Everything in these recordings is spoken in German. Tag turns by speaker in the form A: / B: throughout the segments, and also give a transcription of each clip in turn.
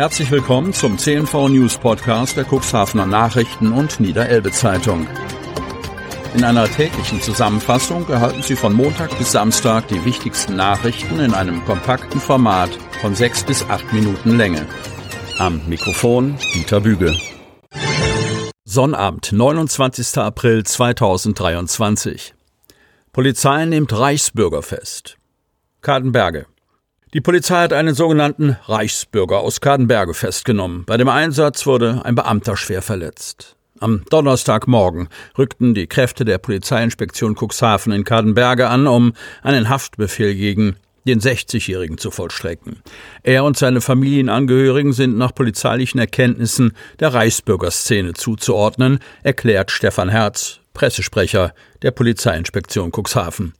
A: Herzlich willkommen zum CNV News Podcast der Cuxhavener Nachrichten und Niederelbe Zeitung. In einer täglichen Zusammenfassung erhalten Sie von Montag bis Samstag die wichtigsten Nachrichten in einem kompakten Format von sechs bis acht Minuten Länge. Am Mikrofon Dieter Büge. Sonnabend, 29. April 2023. Polizei nimmt Reichsbürgerfest. Kadenberge. Die Polizei hat einen sogenannten Reichsbürger aus Kadenberge festgenommen. Bei dem Einsatz wurde ein Beamter schwer verletzt. Am Donnerstagmorgen rückten die Kräfte der Polizeiinspektion Cuxhaven in Kadenberge an, um einen Haftbefehl gegen den 60-Jährigen zu vollstrecken. Er und seine Familienangehörigen sind nach polizeilichen Erkenntnissen der Reichsbürgerszene zuzuordnen, erklärt Stefan Herz, Pressesprecher der Polizeiinspektion Cuxhaven.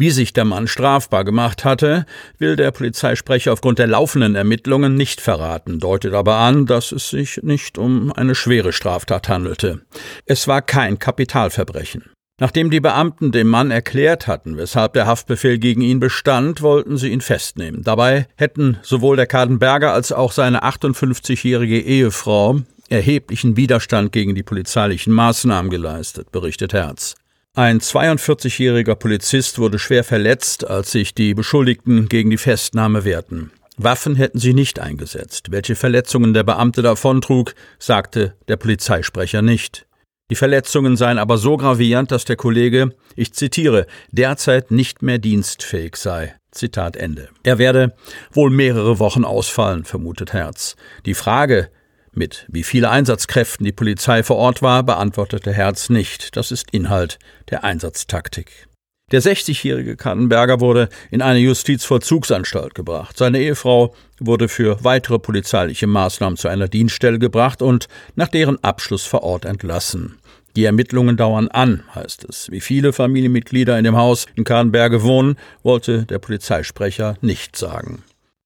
A: Wie sich der Mann strafbar gemacht hatte, will der Polizeisprecher aufgrund der laufenden Ermittlungen nicht verraten, deutet aber an, dass es sich nicht um eine schwere Straftat handelte. Es war kein Kapitalverbrechen. Nachdem die Beamten dem Mann erklärt hatten, weshalb der Haftbefehl gegen ihn bestand, wollten sie ihn festnehmen. Dabei hätten sowohl der Kadenberger als auch seine 58-jährige Ehefrau erheblichen Widerstand gegen die polizeilichen Maßnahmen geleistet, berichtet Herz. Ein 42-jähriger Polizist wurde schwer verletzt, als sich die Beschuldigten gegen die Festnahme wehrten. Waffen hätten sie nicht eingesetzt. Welche Verletzungen der Beamte davontrug, sagte der Polizeisprecher nicht. Die Verletzungen seien aber so gravierend, dass der Kollege, ich zitiere, derzeit nicht mehr dienstfähig sei. Zitat Ende. Er werde wohl mehrere Wochen ausfallen, vermutet Herz. Die Frage, mit wie vielen Einsatzkräften die Polizei vor Ort war, beantwortete Herz nicht. Das ist Inhalt der Einsatztaktik. Der 60-jährige Kannenberger wurde in eine Justizvollzugsanstalt gebracht. Seine Ehefrau wurde für weitere polizeiliche Maßnahmen zu einer Dienststelle gebracht und nach deren Abschluss vor Ort entlassen. Die Ermittlungen dauern an, heißt es. Wie viele Familienmitglieder in dem Haus in Kahrenberge wohnen, wollte der Polizeisprecher nicht sagen.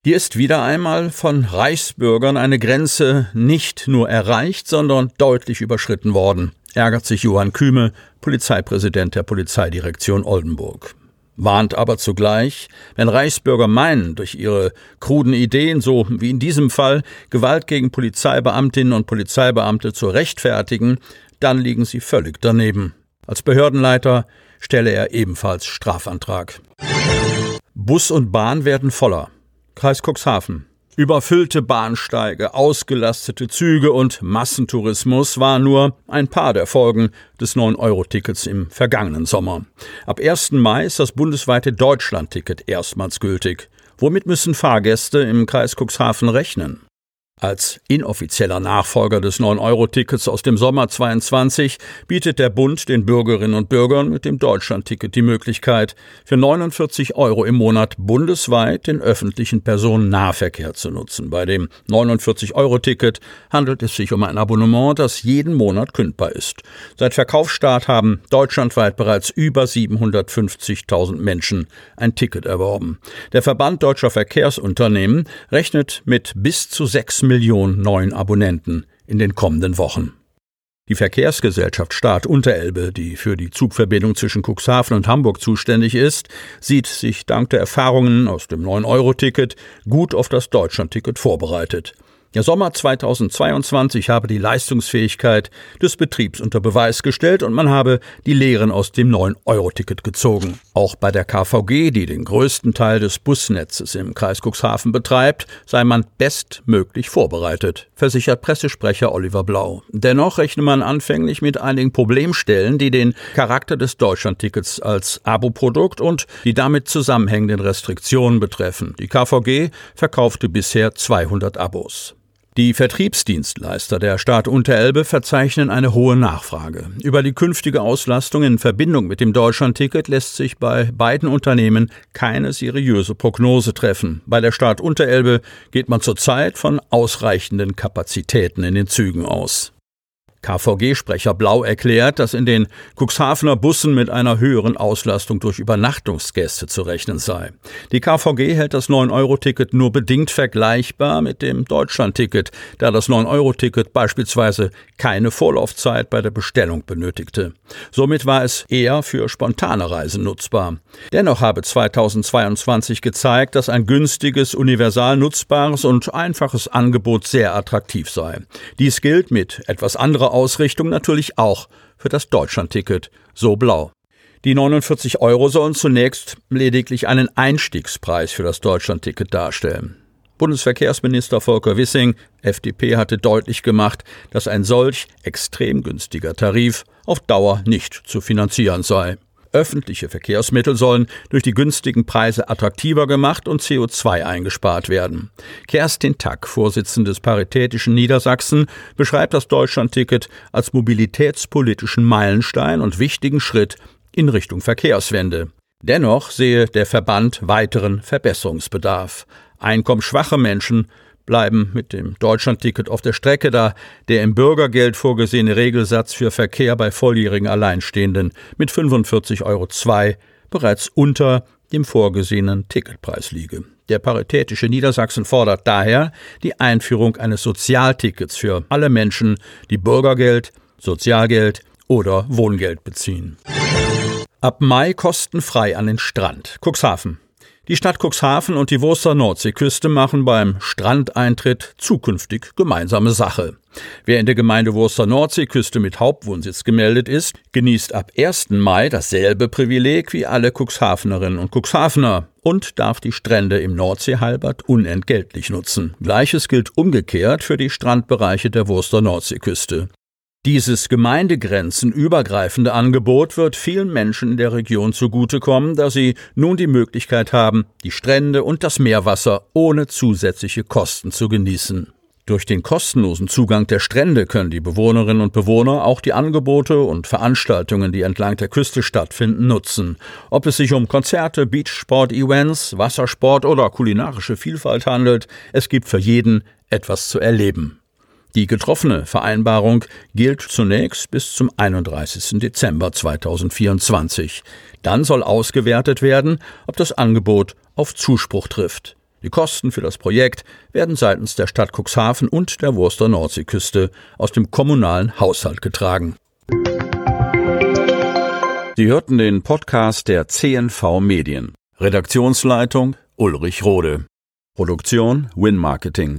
A: Hier ist wieder einmal von Reichsbürgern eine Grenze nicht nur erreicht, sondern deutlich überschritten worden, ärgert sich Johann Küme, Polizeipräsident der Polizeidirektion Oldenburg. Warnt aber zugleich, wenn Reichsbürger meinen, durch ihre kruden Ideen, so wie in diesem Fall, Gewalt gegen Polizeibeamtinnen und Polizeibeamte zu rechtfertigen, dann liegen sie völlig daneben. Als Behördenleiter stelle er ebenfalls Strafantrag. Bus und Bahn werden voller. Kreis Cuxhaven. Überfüllte Bahnsteige, ausgelastete Züge und Massentourismus war nur ein paar der Folgen des 9-Euro-Tickets im vergangenen Sommer. Ab 1. Mai ist das bundesweite Deutschland-Ticket erstmals gültig. Womit müssen Fahrgäste im Kreis Cuxhaven rechnen? Als inoffizieller Nachfolger des 9-Euro-Tickets aus dem Sommer 22 bietet der Bund den Bürgerinnen und Bürgern mit dem Deutschland-Ticket die Möglichkeit, für 49 Euro im Monat bundesweit den öffentlichen Personennahverkehr zu nutzen. Bei dem 49-Euro-Ticket handelt es sich um ein Abonnement, das jeden Monat kündbar ist. Seit Verkaufsstart haben deutschlandweit bereits über 750.000 Menschen ein Ticket erworben. Der Verband Deutscher Verkehrsunternehmen rechnet mit bis zu 6 Millionen neuen Abonnenten in den kommenden Wochen. Die Verkehrsgesellschaft Staat Unterelbe, die für die Zugverbindung zwischen Cuxhaven und Hamburg zuständig ist, sieht sich dank der Erfahrungen aus dem 9-Euro-Ticket gut auf das Deutschland-Ticket vorbereitet. Der Sommer 2022 habe die Leistungsfähigkeit des Betriebs unter Beweis gestellt und man habe die Lehren aus dem 9-Euro-Ticket gezogen. Auch bei der KVG, die den größten Teil des Busnetzes im Kreis Cuxhaven betreibt, sei man bestmöglich vorbereitet, versichert Pressesprecher Oliver Blau. Dennoch rechne man anfänglich mit einigen Problemstellen, die den Charakter des Deutschlandtickets als Abo-Produkt und die damit zusammenhängenden Restriktionen betreffen. Die KVG verkaufte bisher 200 Abos. Die Vertriebsdienstleister der Stadt Unterelbe verzeichnen eine hohe Nachfrage. Über die künftige Auslastung in Verbindung mit dem Deutschlandticket lässt sich bei beiden Unternehmen keine seriöse Prognose treffen. Bei der Stadt Unterelbe geht man zurzeit von ausreichenden Kapazitäten in den Zügen aus. KVG-Sprecher Blau erklärt, dass in den Cuxhavener Bussen mit einer höheren Auslastung durch Übernachtungsgäste zu rechnen sei. Die KVG hält das 9-Euro-Ticket nur bedingt vergleichbar mit dem Deutschland-Ticket, da das 9-Euro-Ticket beispielsweise keine Vorlaufzeit bei der Bestellung benötigte. Somit war es eher für spontane Reisen nutzbar. Dennoch habe 2022 gezeigt, dass ein günstiges, universal nutzbares und einfaches Angebot sehr attraktiv sei. Dies gilt mit etwas anderer Ausrichtung natürlich auch für das Deutschlandticket, so blau. Die 49 Euro sollen zunächst lediglich einen Einstiegspreis für das Deutschlandticket darstellen. Bundesverkehrsminister Volker Wissing, FDP, hatte deutlich gemacht, dass ein solch extrem günstiger Tarif auf Dauer nicht zu finanzieren sei. Öffentliche Verkehrsmittel sollen durch die günstigen Preise attraktiver gemacht und CO2 eingespart werden. Kerstin Tack, Vorsitzende des Paritätischen Niedersachsen, beschreibt das Deutschlandticket als mobilitätspolitischen Meilenstein und wichtigen Schritt in Richtung Verkehrswende. Dennoch sehe der Verband weiteren Verbesserungsbedarf. Einkommensschwache Menschen bleiben mit dem Deutschlandticket auf der Strecke, da der im Bürgergeld vorgesehene Regelsatz für Verkehr bei volljährigen Alleinstehenden mit 45,2 Euro bereits unter dem vorgesehenen Ticketpreis liege. Der Paritätische Niedersachsen fordert daher die Einführung eines Sozialtickets für alle Menschen, die Bürgergeld, Sozialgeld oder Wohngeld beziehen. Ab Mai kostenfrei an den Strand. Cuxhaven. Die Stadt Cuxhaven und die Wurster Nordseeküste machen beim Strandeintritt zukünftig gemeinsame Sache. Wer in der Gemeinde Wurster Nordseeküste mit Hauptwohnsitz gemeldet ist, genießt ab 1. Mai dasselbe Privileg wie alle Cuxhavenerinnen und Cuxhavener und darf die Strände im Nordseehalbert unentgeltlich nutzen. Gleiches gilt umgekehrt für die Strandbereiche der Wurster Nordseeküste. Dieses gemeindegrenzenübergreifende Angebot wird vielen Menschen in der Region zugutekommen, da sie nun die Möglichkeit haben, die Strände und das Meerwasser ohne zusätzliche Kosten zu genießen. Durch den kostenlosen Zugang der Strände können die Bewohnerinnen und Bewohner auch die Angebote und Veranstaltungen, die entlang der Küste stattfinden, nutzen. Ob es sich um Konzerte, Beachsport-Events, Wassersport oder kulinarische Vielfalt handelt, es gibt für jeden etwas zu erleben. Die getroffene Vereinbarung gilt zunächst bis zum 31. Dezember 2024. Dann soll ausgewertet werden, ob das Angebot auf Zuspruch trifft. Die Kosten für das Projekt werden seitens der Stadt Cuxhaven und der Wurster Nordseeküste aus dem kommunalen Haushalt getragen. Sie hörten den Podcast der CNV Medien. Redaktionsleitung Ulrich Rode. Produktion Win Marketing.